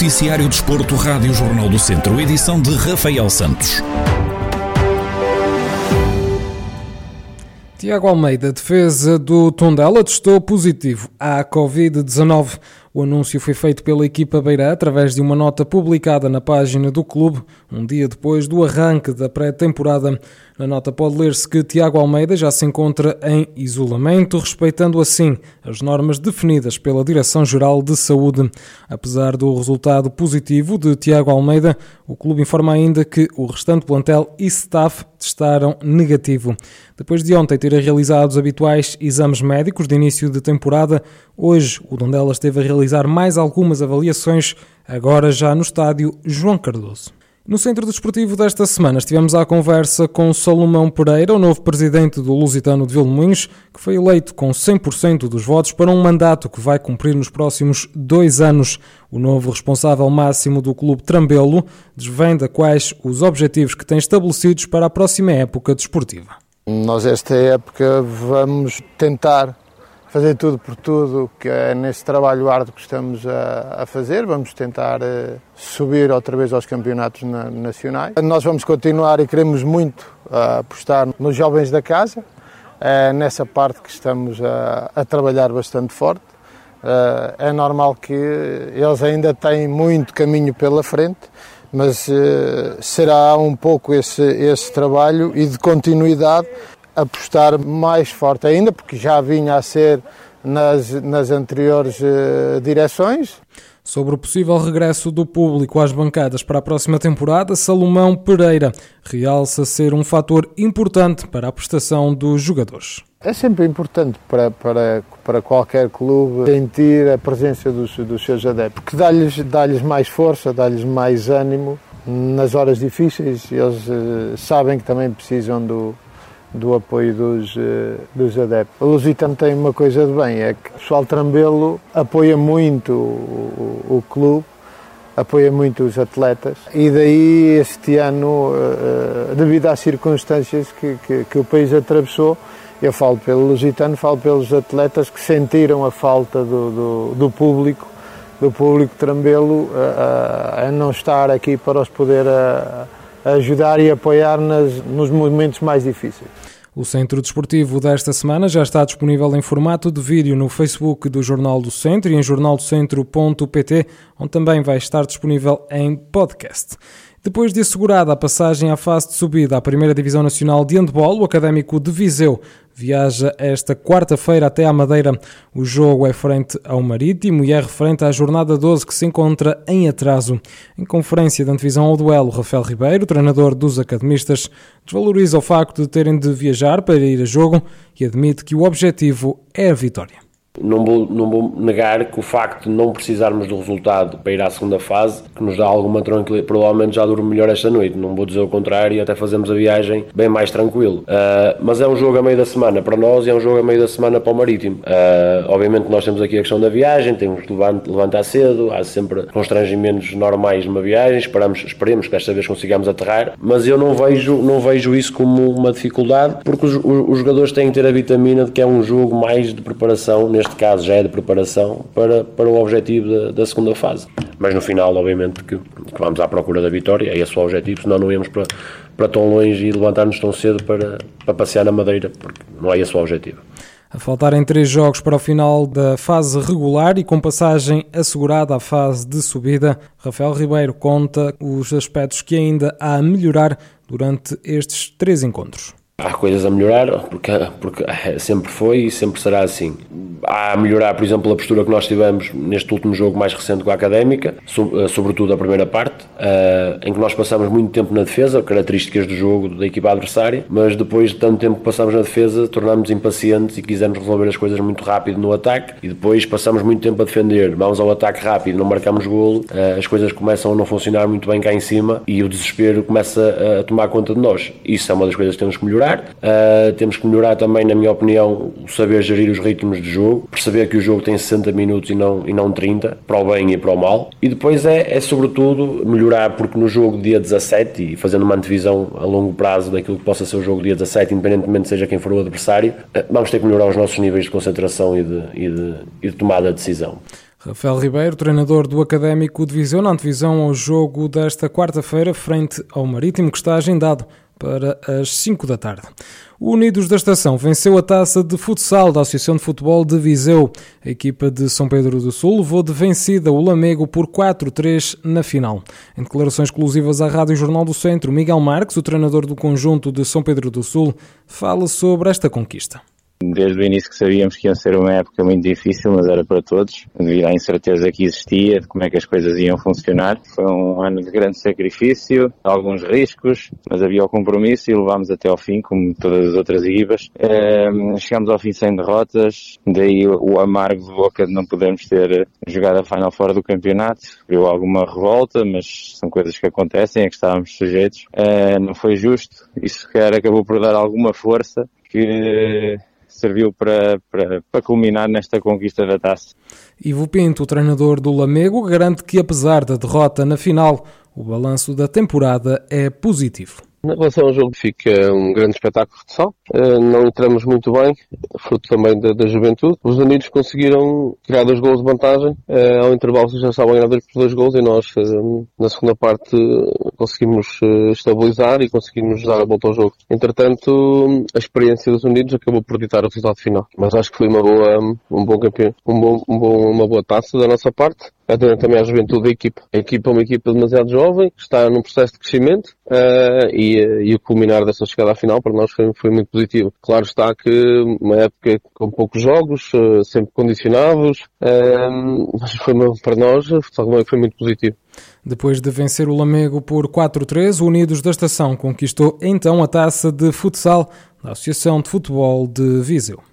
Noticiário Desporto, Rádio Jornal do Centro, edição de Rafael Santos. Tiago Almeida, defesa do Tondela, testou positivo à Covid-19. O anúncio foi feito pela equipa Beirã através de uma nota publicada na página do clube, um dia depois do arranque da pré-temporada. Na nota pode ler-se que Tiago Almeida já se encontra em isolamento, respeitando assim as normas definidas pela Direção-Geral de Saúde. Apesar do resultado positivo de Tiago Almeida, o clube informa ainda que o restante plantel e staff testaram negativo. Depois de ontem ter realizado os habituais exames médicos de início de temporada, hoje o Dondela esteve a realizar mais algumas avaliações, agora já no estádio João Cardoso. No Centro Desportivo desta semana estivemos à conversa com Salomão Pereira, o novo presidente do Lusitano de Vilmoinhos, que foi eleito com 100% dos votos para um mandato que vai cumprir nos próximos dois anos. O novo responsável máximo do Clube Trambelo desvenda quais os objetivos que tem estabelecidos para a próxima época desportiva. Nós esta época vamos tentar fazer tudo por tudo que é nesse trabalho árduo que estamos a, a fazer. Vamos tentar uh, subir outra vez aos campeonatos na, nacionais. Nós vamos continuar e queremos muito uh, apostar nos jovens da casa, uh, nessa parte que estamos a, a trabalhar bastante forte. Eh, é normal que eles ainda têm muito caminho pela frente, mas será um pouco esse, esse trabalho e de continuidade apostar mais forte ainda, porque já vinha a ser nas, nas anteriores uh, direções. Sobre o possível regresso do público às bancadas para a próxima temporada, Salomão Pereira realça ser um fator importante para a prestação dos jogadores. É sempre importante para, para, para qualquer clube sentir a presença dos, dos seus adeptos, porque dá-lhes dá mais força, dá-lhes mais ânimo nas horas difíceis. Eles uh, sabem que também precisam do, do apoio dos, eh, dos adeptos. A Lusitano tem uma coisa de bem, é que o pessoal Trambelo apoia muito o, o, o clube, apoia muito os atletas e daí este ano, eh, devido às circunstâncias que, que, que o país atravessou, eu falo pelo Lusitano, falo pelos atletas que sentiram a falta do, do, do público, do público Trambelo a, a, não estar aqui para os poder a, ajudar e apoiar nas, nos momentos mais difíceis. O Centro Desportivo desta semana já está disponível em formato de vídeo no Facebook do Jornal do Centro e em jornaldocentro.pt, onde também vai estar disponível em podcast. Depois de assegurada a passagem à fase de subida à Primeira Divisão Nacional de Handball, o Académico de Viseu viaja esta quarta-feira até à Madeira. O jogo é frente ao Marítimo e é referente à jornada 12 que se encontra em atraso. Em conferência de antevisão ao duelo, Rafael Ribeiro, treinador dos academistas, desvaloriza o facto de terem de viajar para ir a jogo e admite que o objetivo é a vitória. Não vou, não vou negar que o facto de não precisarmos do resultado para ir à segunda fase, que nos dá alguma tranquilidade, provavelmente já durmo melhor esta noite. Não vou dizer o contrário e até fazemos a viagem bem mais tranquilo. Uh, mas é um jogo a meio da semana para nós e é um jogo a meio da semana para o Marítimo. Uh, obviamente nós temos aqui a questão da viagem, temos que levantar cedo, há sempre constrangimentos normais numa viagem, esperamos, esperemos que desta vez consigamos aterrar, mas eu não vejo, não vejo isso como uma dificuldade, porque os, os jogadores têm que ter a vitamina de que é um jogo mais de preparação neste caso já é de preparação para, para o objetivo da, da segunda fase. Mas no final, obviamente, que, que, vamos à procura da vitória, é esse o objetivo, senão não íamos para, para tão longe e levantar-nos tão cedo para, para passear na Madeira, porque não é esse o objetivo. A faltarem três jogos para o final da fase regular e com passagem assegurada à fase de subida, Rafael Ribeiro conta os aspectos que ainda há a melhorar durante estes três encontros. Há coisas a melhorar, porque, porque sempre foi e sempre será assim. Há a melhorar, por exemplo, a postura que nós tivemos neste último jogo mais recente com a Académica, eh, sobretudo a primeira parte, eh, em que nós passamos muito tempo na defesa, características do jogo da equipa adversária, mas depois de tanto tempo que passamos na defesa, tornámos impacientes e quisemos resolver as coisas muito rápido no ataque, e depois passamos muito tempo a defender, vamos ao ataque rápido, não marcamos golo, eh, as coisas começam a não funcionar muito bem cá em cima e o desespero começa a tomar conta de nós. Isso é uma das coisas que temos que melhorar melhorar. Uh, temos que melhorar também, na minha opinião, o saber gerir os ritmos de jogo, perceber que o jogo tem 60 minutos e não, e não 30, para o bem e para o mal. E depois é, é sobretudo melhorar, porque no jogo dia 17, e fazendo uma antevisão a longo prazo daquilo que possa ser o jogo dia 17, independentemente seja quem for o adversário, uh, vamos ter que melhorar os nossos níveis de concentração e de, e de, e de tomada de decisão. Rafael Ribeiro, treinador do Académico de Viseu, na antevisão ao jogo desta quarta-feira, frente ao Marítimo, que está agendado para as 5 da tarde. O Unidos da Estação venceu a taça de futsal da Associação de Futebol de Viseu. A equipa de São Pedro do Sul levou de vencida o Lamego por 4-3 na final. Em declarações exclusivas à Rádio Jornal do Centro, Miguel Marques, o treinador do conjunto de São Pedro do Sul, fala sobre esta conquista. Desde o início que sabíamos que ia ser uma época muito difícil, mas era para todos, devido à incerteza que existia de como é que as coisas iam funcionar. Foi um ano de grande sacrifício, alguns riscos, mas havia o compromisso e levámos até ao fim, como todas as outras equipas. Um, chegámos ao fim sem derrotas, daí o amargo de boca de não podermos ter jogado a final fora do campeonato. Viu alguma revolta, mas são coisas que acontecem, é que estávamos sujeitos. Uh, não foi justo, isso sequer acabou por dar alguma força que serviu para, para, para culminar nesta conquista da taça. Ivo Pinto, o treinador do Lamego, garante que apesar da derrota na final, o balanço da temporada é positivo. Na relação ao jogo fica um grande espetáculo de futsal. Eh, não entramos muito bem, fruto também da, da juventude. Os Unidos conseguiram criar dois gols de vantagem. Eh, ao intervalo já estavam a ganhar dois por dois gols e nós, eh, na segunda parte, conseguimos estabilizar e conseguimos dar a volta ao jogo. Entretanto, a experiência dos Unidos acabou por ditar o resultado final. Mas acho que foi uma boa, um bom campeão, um bom, um bom, uma boa taça da nossa parte atendendo também à juventude da equipa. A equipa é uma equipa demasiado jovem, está num processo de crescimento uh, e, eh, e, o culminar dessa chegada à final para nós foi, foi, muito positivo. Claro está que uma época com poucos jogos, uh, sempre condicionados, uh, mas foi, para nós foi muito positivo. Depois de vencer o Lamego por 4-3, o Unidos da Estação conquistou então a taça de futsal da Associação de Futebol de Viseu.